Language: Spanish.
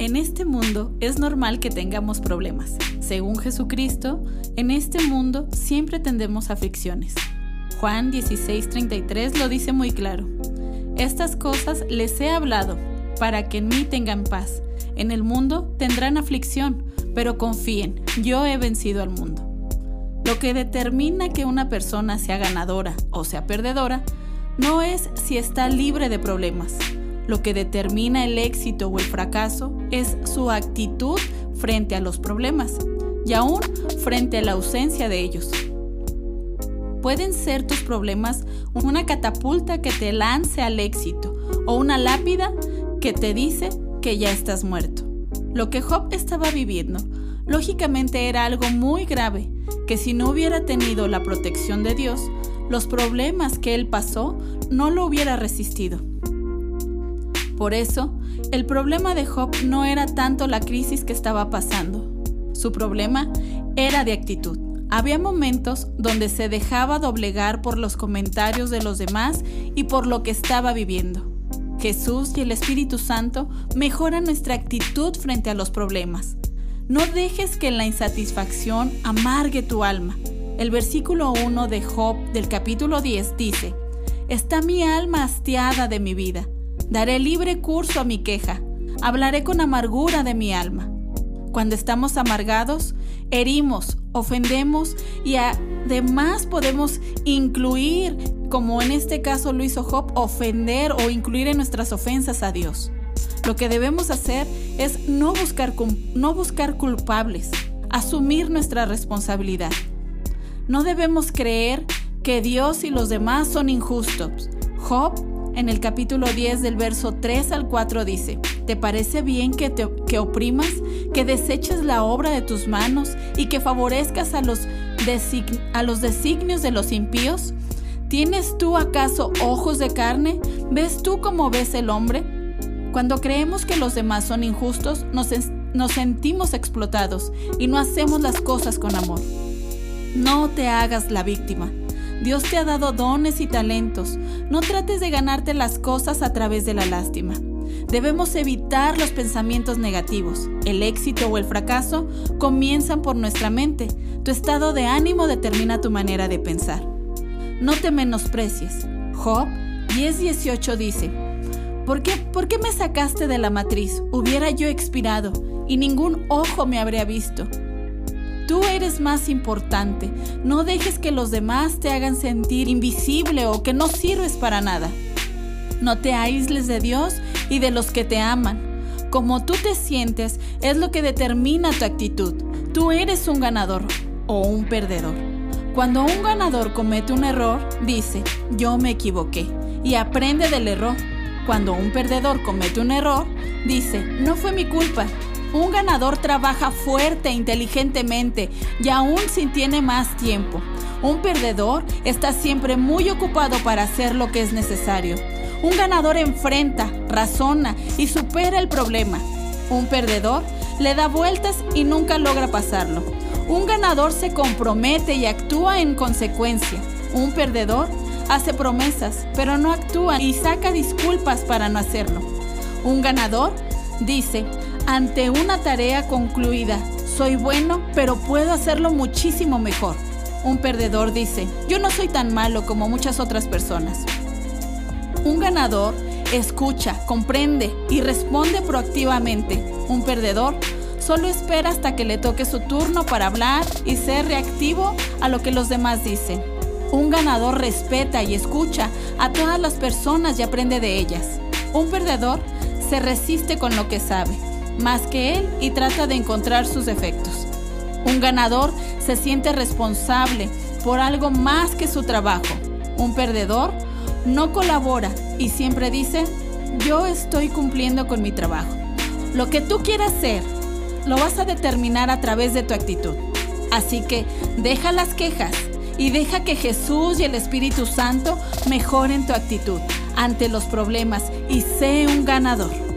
En este mundo es normal que tengamos problemas. Según Jesucristo, en este mundo siempre tendremos aflicciones. Juan 16:33 lo dice muy claro. Estas cosas les he hablado para que en mí tengan paz. En el mundo tendrán aflicción, pero confíen, yo he vencido al mundo. Lo que determina que una persona sea ganadora o sea perdedora no es si está libre de problemas, lo que determina el éxito o el fracaso es su actitud frente a los problemas y aún frente a la ausencia de ellos. Pueden ser tus problemas una catapulta que te lance al éxito o una lápida que te dice que ya estás muerto. Lo que Job estaba viviendo, lógicamente era algo muy grave, que si no hubiera tenido la protección de Dios, los problemas que él pasó no lo hubiera resistido. Por eso, el problema de Job no era tanto la crisis que estaba pasando. Su problema era de actitud. Había momentos donde se dejaba doblegar por los comentarios de los demás y por lo que estaba viviendo. Jesús y el Espíritu Santo mejoran nuestra actitud frente a los problemas. No dejes que la insatisfacción amargue tu alma. El versículo 1 de Job del capítulo 10 dice, Está mi alma hastiada de mi vida Daré libre curso a mi queja. Hablaré con amargura de mi alma. Cuando estamos amargados, herimos, ofendemos y además podemos incluir, como en este caso lo hizo Job, ofender o incluir en nuestras ofensas a Dios. Lo que debemos hacer es no buscar, no buscar culpables, asumir nuestra responsabilidad. No debemos creer que Dios y los demás son injustos. Job en el capítulo 10 del verso 3 al 4 dice, ¿te parece bien que, te, oprimas, que deseches la obra de tus manos y que favorezcas a los, designios de los impíos? ¿Tienes tú acaso ojos de carne? ¿Ves tú como ves el hombre? Cuando creemos que los demás son injustos, nos sentimos explotados y no hacemos las cosas con amor. No te hagas la víctima. Dios te ha dado dones y talentos. No trates de ganarte las cosas a través de la lástima. Debemos evitar los pensamientos negativos. El éxito o el fracaso comienzan por nuestra mente. Tu estado de ánimo determina tu manera de pensar. No te menosprecies. Job 10:18 dice, ¿Por qué, ¿Por qué me sacaste de la matriz? Hubiera yo expirado y ningún ojo me habría visto. Tú eres más importante. No dejes que los demás te hagan sentir invisible o que no sirves para nada. No te aísles de Dios y de los que te aman. Como tú te sientes es lo que determina tu actitud. Tú eres un ganador o un perdedor. Cuando un ganador comete un error, dice, yo me equivoqué y aprende del error. Cuando un perdedor comete un error, dice, no fue mi culpa, un ganador trabaja fuerte e inteligentemente y aún si tiene más tiempo. Un perdedor está siempre muy ocupado para hacer lo que es necesario. Un ganador enfrenta, razona y supera el problema. Un perdedor le da vueltas y nunca logra pasarlo. Un ganador se compromete y actúa en consecuencia. Un perdedor hace promesas, pero no actúa y saca disculpas para no hacerlo. Un ganador dice, ante una tarea concluida. Soy bueno, pero puedo hacerlo muchísimo mejor. Un perdedor dice, yo no soy tan malo como muchas otras personas. Un ganador escucha, comprende y responde proactivamente. Un perdedor solo espera hasta que le toque su turno para hablar y ser reactivo a lo que los demás dicen. Un ganador respeta y escucha a todas las personas y aprende de ellas. Un perdedor se resiste con lo que sabe más que él y trata de encontrar sus defectos. Un ganador se siente responsable por algo más que su trabajo. Un perdedor no colabora y siempre dice, yo estoy cumpliendo con mi trabajo. Lo que tú quieras ser, lo vas a determinar a través de tu actitud. Así que deja las quejas y deja que Jesús y el Espíritu Santo mejoren tu actitud ante los problemas y sé un ganador.